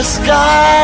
the sky.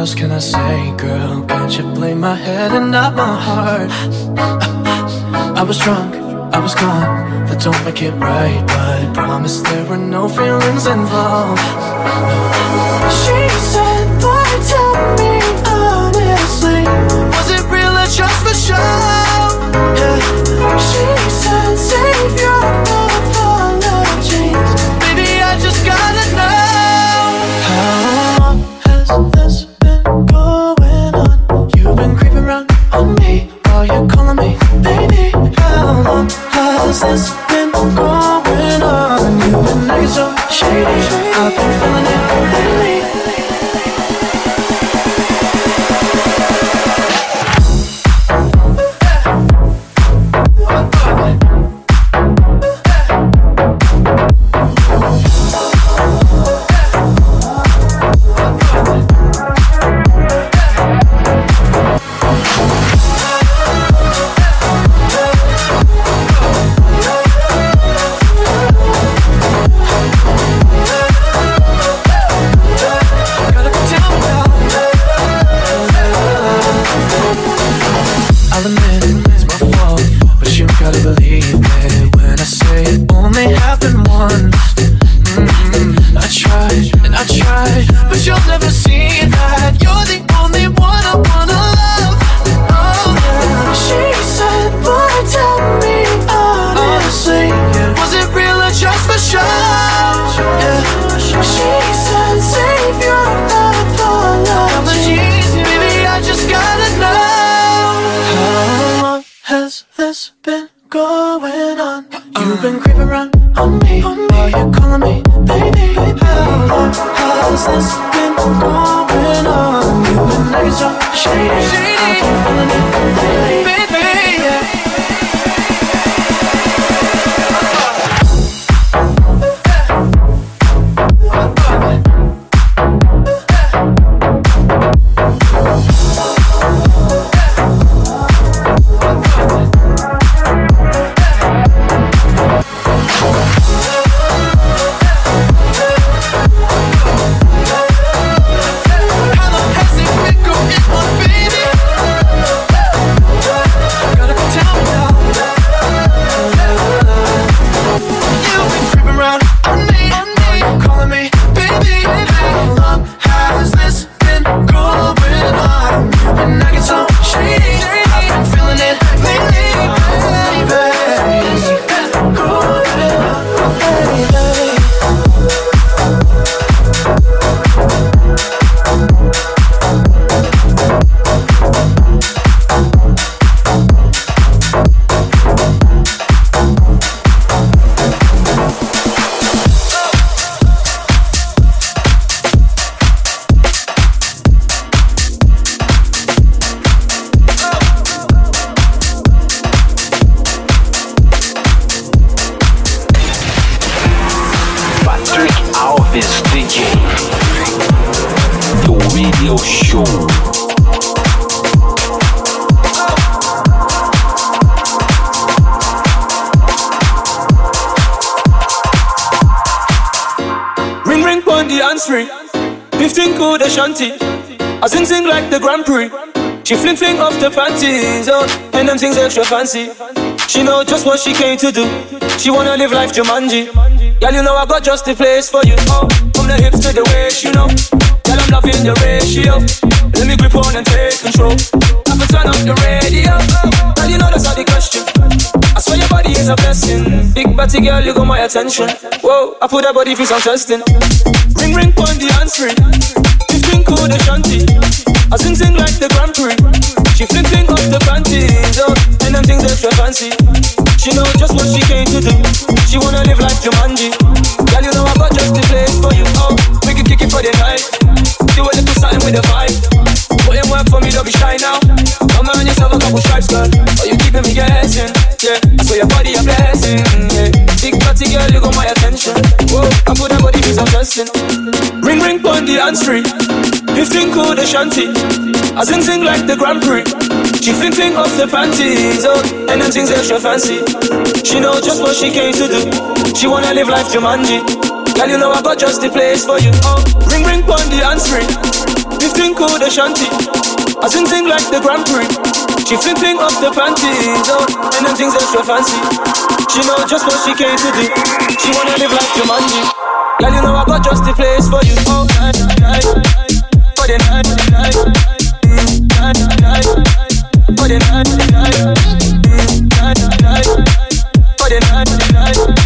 Else can I say, girl? Can't you blame my head and not my heart? I was drunk, I was gone. That don't make it right, but I promise there were no feelings involved. She said, boy, tell me honestly, was it real or just for show? Yeah. She said, save your been going on? You've been acting so shady. What's been going on? You've been creeping around on me. Are you calling me, baby? How, has this been going on? You've been acting so shady. I'm feeling it. Things extra fancy. She know just what she came to do. She wanna live life Jumanji. Girl, you know I got just the place for you. Oh, from the hips to the waist, you know. Girl, I'm loving the ratio. Let me grip on and take control. I can turn up the radio. Girl, you know that's not the question. I swear your body is a blessing. Big body girl, you got my attention. Whoa, I put that body for some testing. Ring ring on the answering. 15 cool the shanty. I sing sing like the Grand Prix. She fling fling off the panties, oh, and them things extra fancy. She know just what she came to do. She wanna live like Jumanji. Girl, you know I got just the place for you. Oh, we can kick it for the night. Do a little something with the vibe. Put in work for me, don't be shy now. Come on yourself a couple stripes, girl. Oh, you keeping me guessing. Yeah, swear your body a blessing. Yeah, big body girl, you got my attention. I put that body piece of dressing. Ring ring on the answer. 15 cool the shanty. I sing sing like the Grand Prix. She fling fling off the panties, oh, and things extra fancy. She know just what she came to do. She wanna live life Jumanji. Girl, you know I got just the place for you. Oh, ring ring on the answer. 15 cool the shanty. I sing sing like the Grand Prix. She fling fling off the panties, oh, and things extra fancy. She know just what she came to do. She wanna live like Jumanji. Girl, you know I got just the place for you. Oh, night, night, for the night, night, night, night, for the night, night, night, night, for the night, night, night,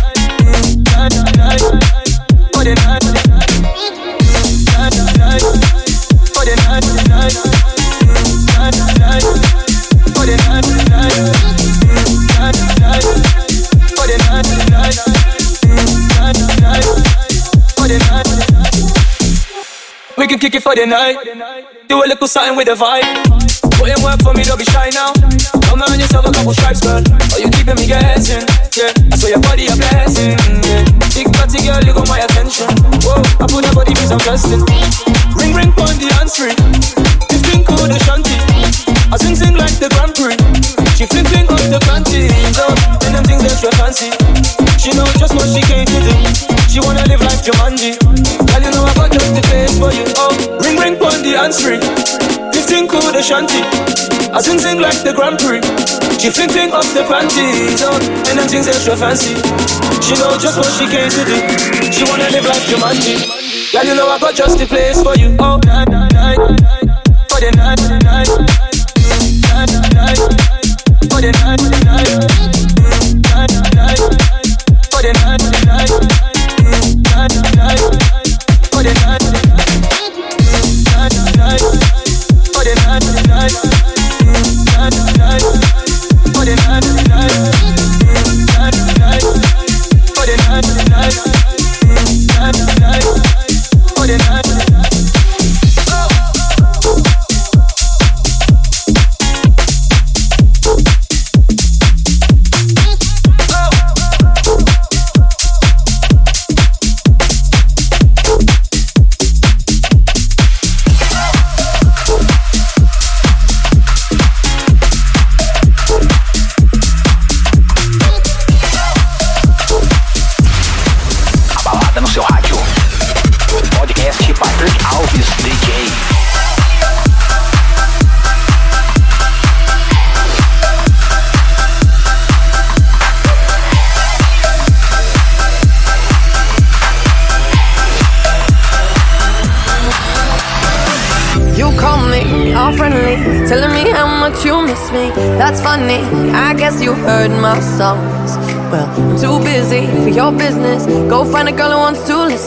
for the night. Do a little something with the vibe. Put in work for me, don't be shy now. Come on yourself a couple stripes, girl. Oh, you keeping me guessing. Yeah, I swear your body a blessing. Yeah, big body girl, you got my attention. Whoa, I put that body piece of dressing. Ring ring on the answer. 15 cool the shanty. I sing sing like the Grand Prix. She fling fling off the panties, oh, and them things extra fancy. She know just what she came to do. She wanna live like Jumanji. Girl, you know I got just the place for you. Oh, ring on 15 cool the shanty. I sing sing like the Grand Prix. She fling fling off the panties, oh, and them things extra fancy. She know just what she came to do. She wanna live like Jumanji. Girl, you know I got just the place for you. Oh, night, night, night, for the night, night, night, night, for the night, night, night,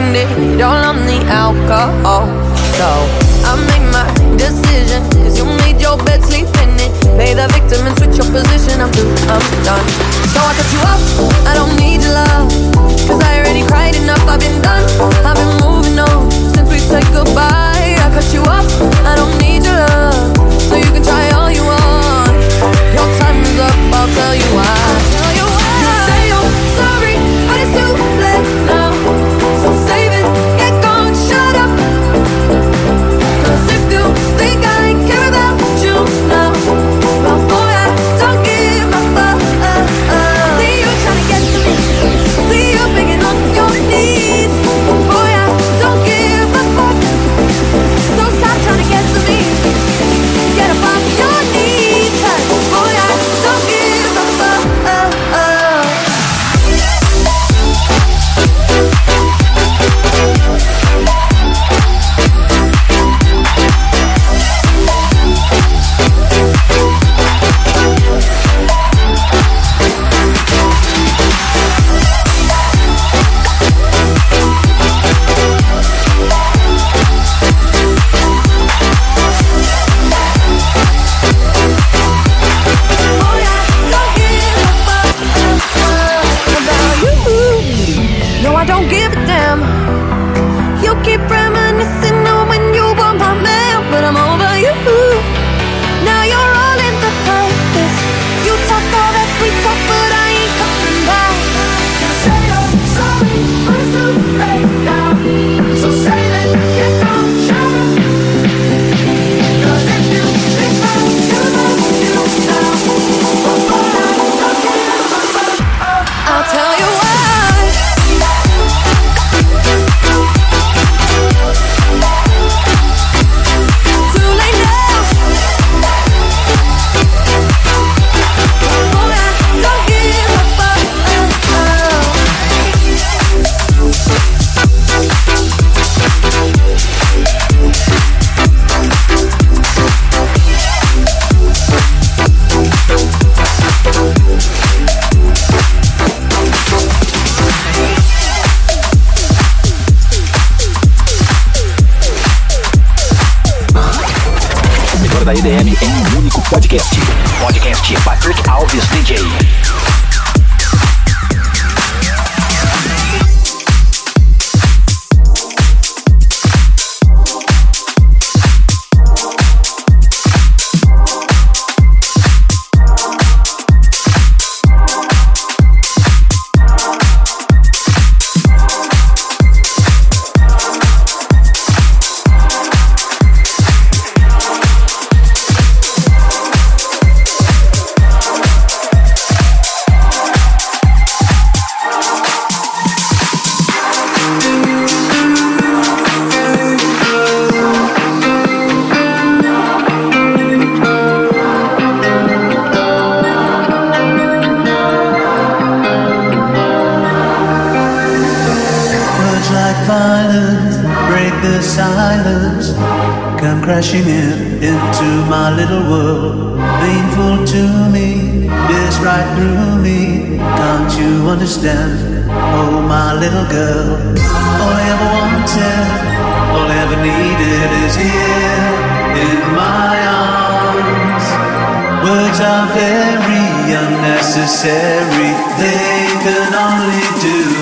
Blamed it all on the alcohol. So I made my decision, cause you made your bed, sleep in it. Play the victim and switch your position. I'm through, I'm done. So I cut you off. I don't need your love. Cause I already cried enough. I've been done. I've been moving on since we said goodbye. I cut you off. I don't need your love. So you can try all you want. Your time is up. I'll tell you why. Tell you why. You say you're sorry, but it's too late now. Understand? Oh, my little girl. All I ever wanted, all I ever needed is here in my arms. Words are very unnecessary, they can only do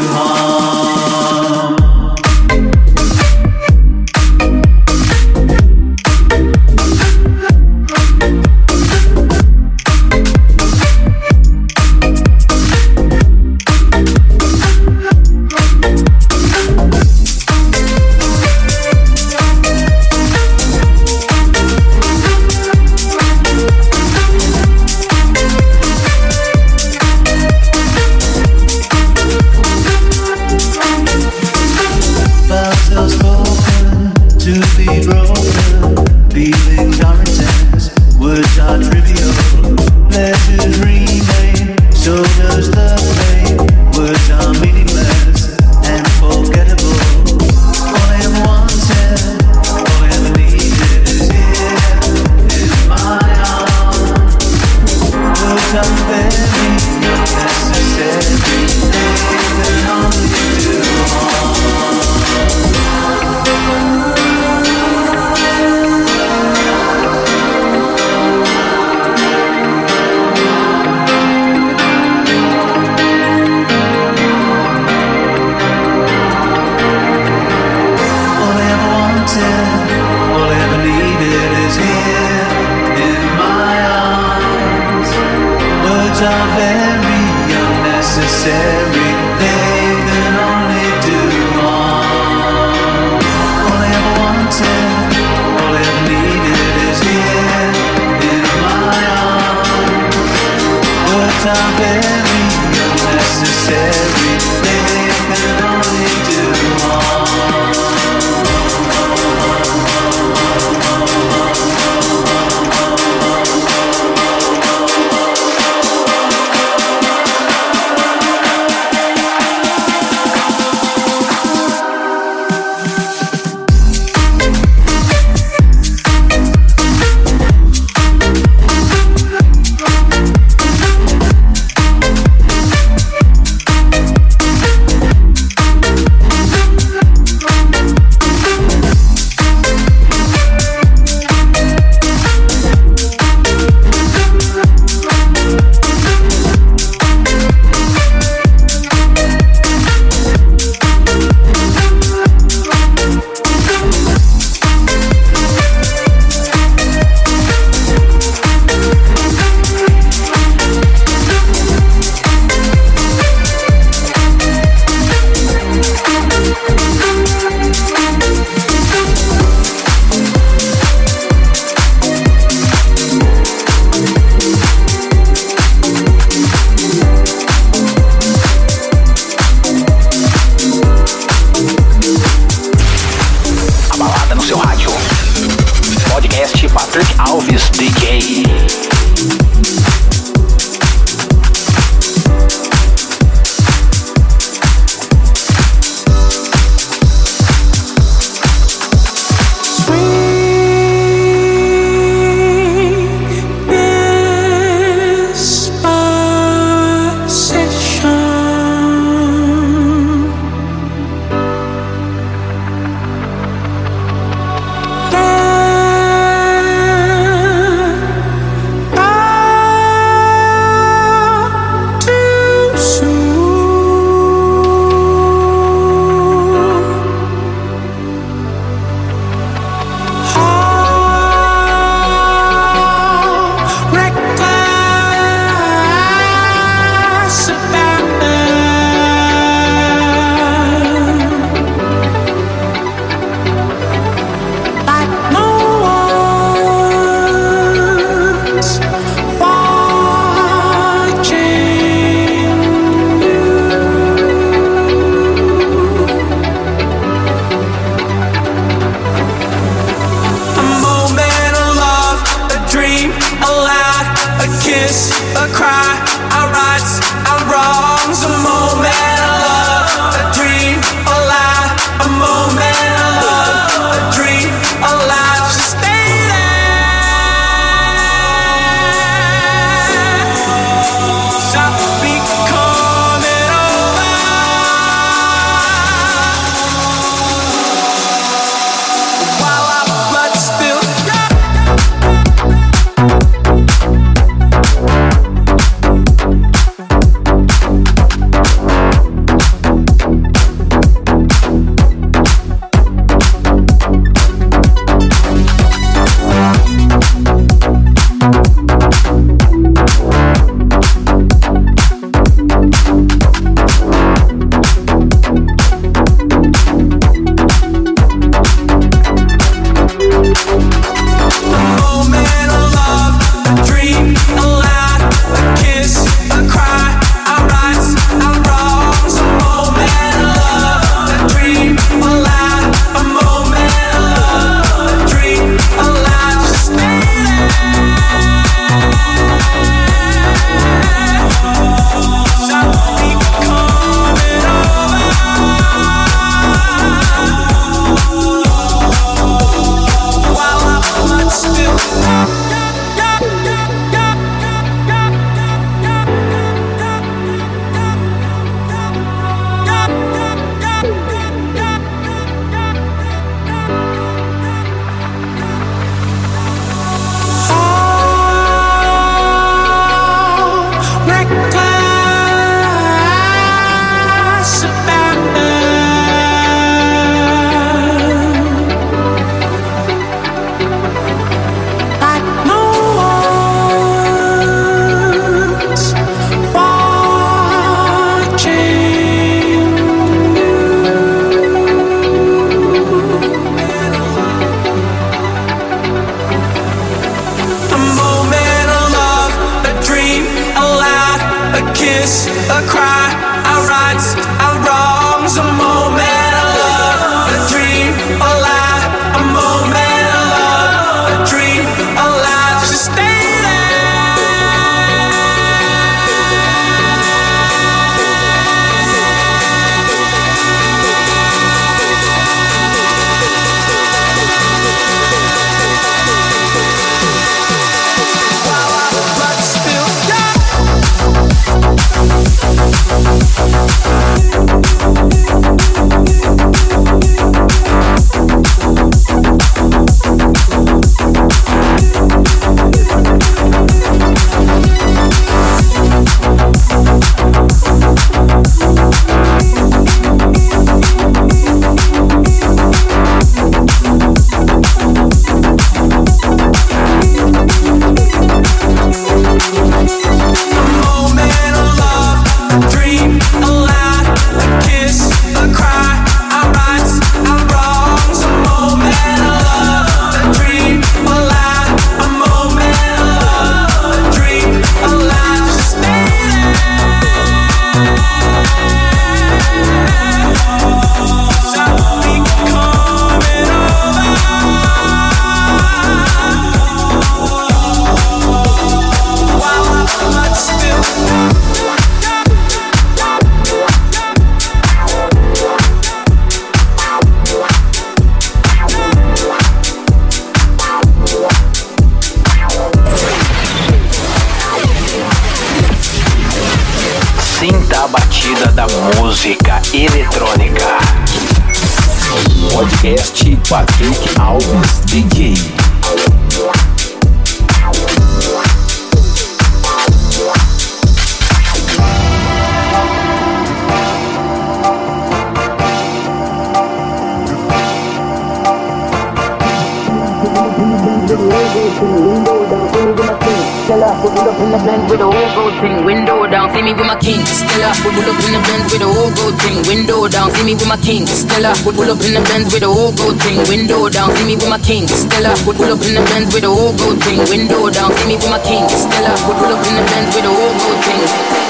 Stella, we pull up in the Benz with a whole gold thing, window down. See me with my king, Stella. we Pull up in the Benz with a whole gold thing, window down. See me with my king, Stella. We pull up in the Benz with a whole gold thing. Window down, see me with my king. Stella, we pull up in the Benz with a whole gold thing.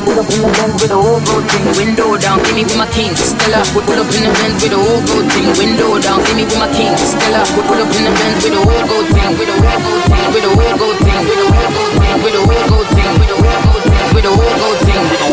We pull up in the Benz with the whole gold thing, window down. See me with my king, Stella. We pull up in the Benz with the whole gold thing, window down. See me with my king, Stella. We pull up in the Benz with the whole gold thing, with the whole gold thing, with the whole gold thing, with the whole gold thing, with the whole gold thing, with the whole gold thing, with the whole gold thing, with the whole gold thing.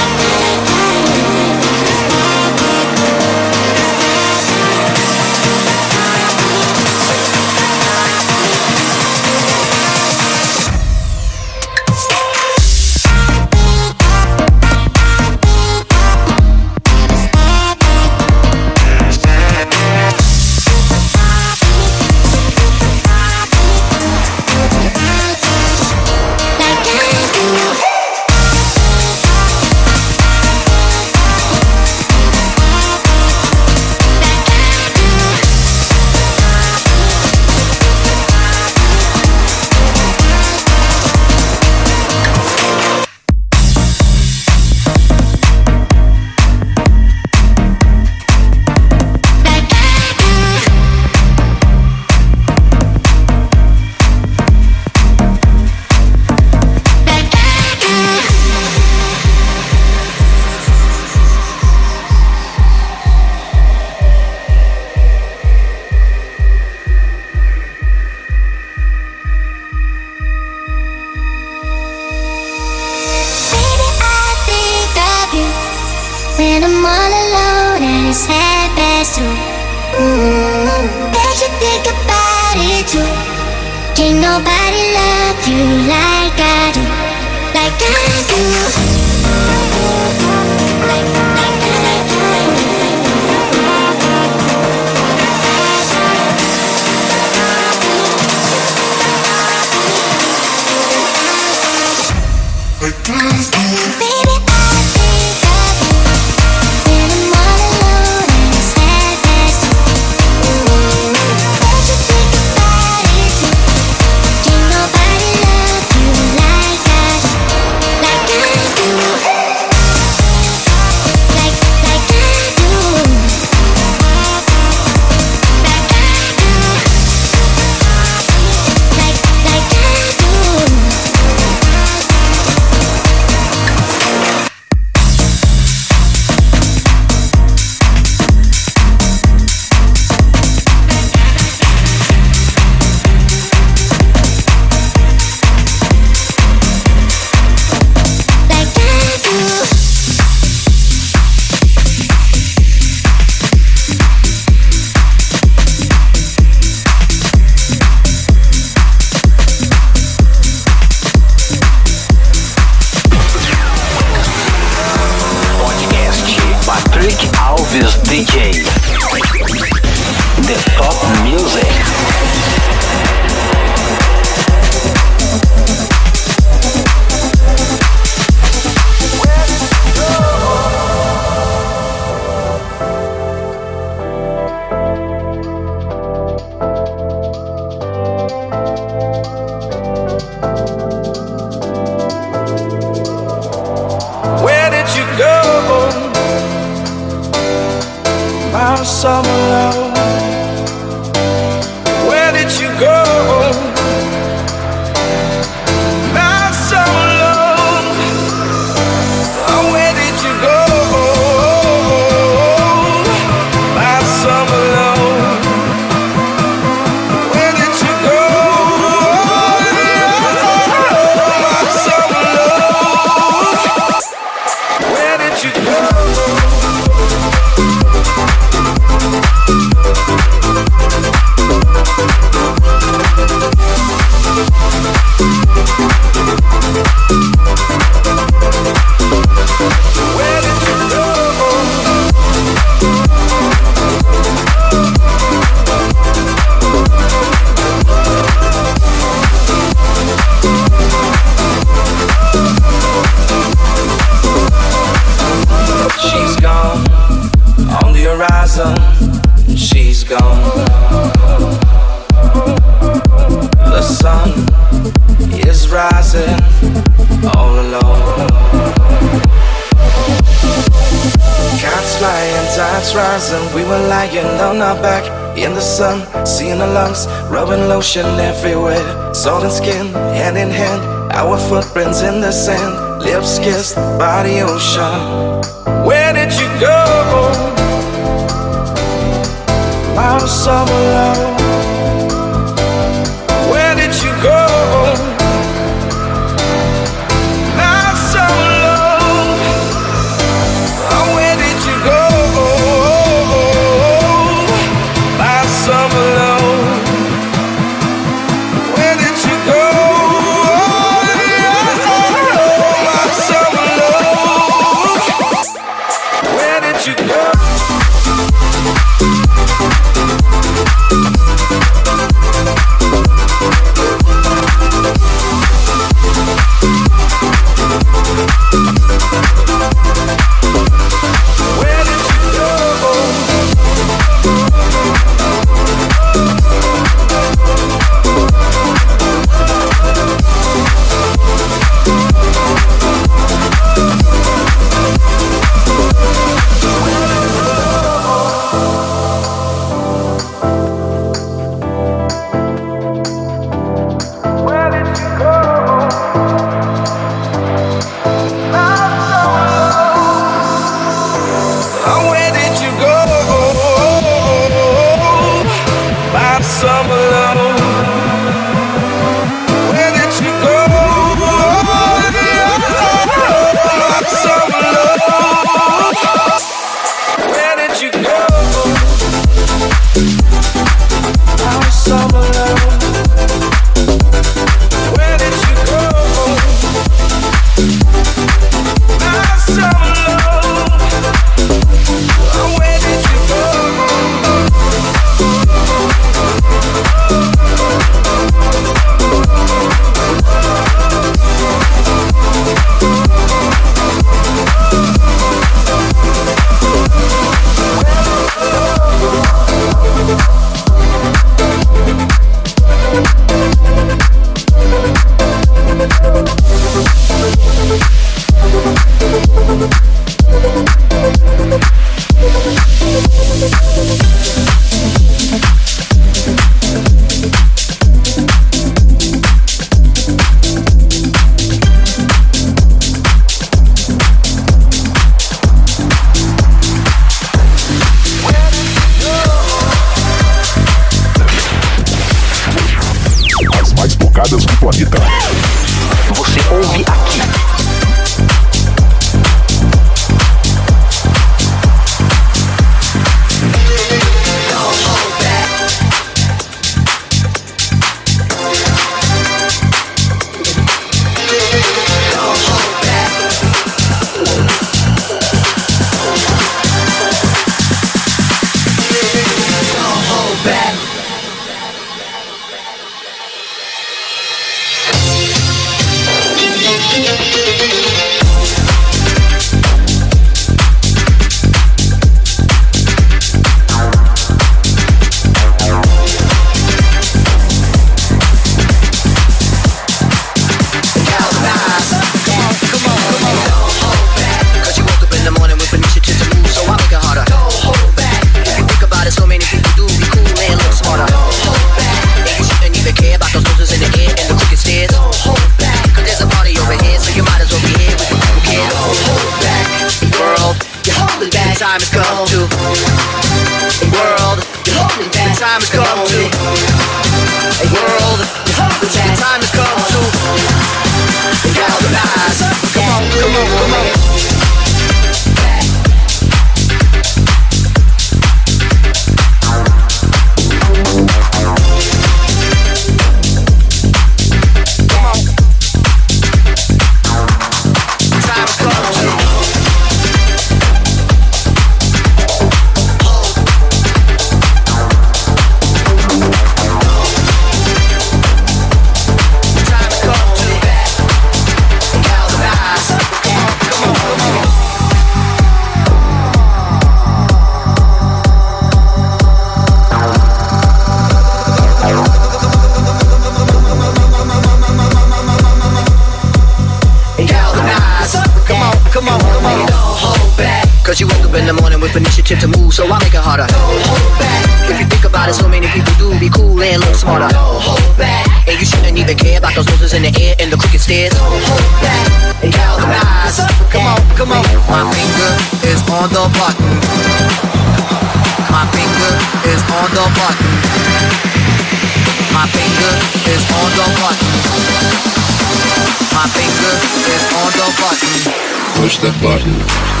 push the.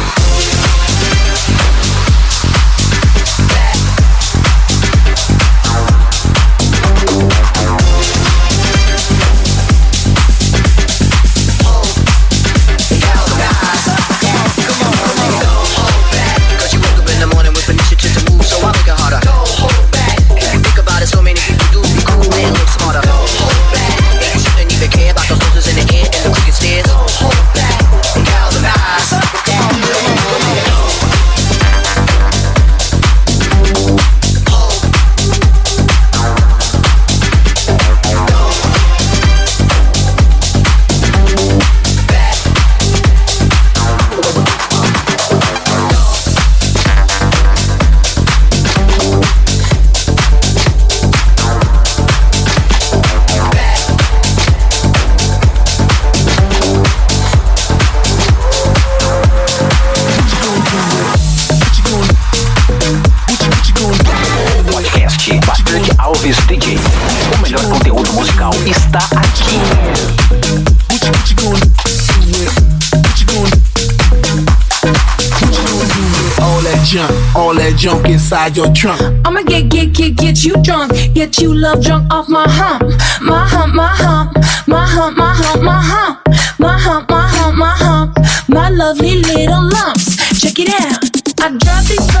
inside your trunk. I'ma get, get, get, get you drunk. Get you love drunk off my hump. My hump, my hump. My hump, my hump, my hump. My hump, my hump, my hump. My lovely little lumps. Check it out. I drop these.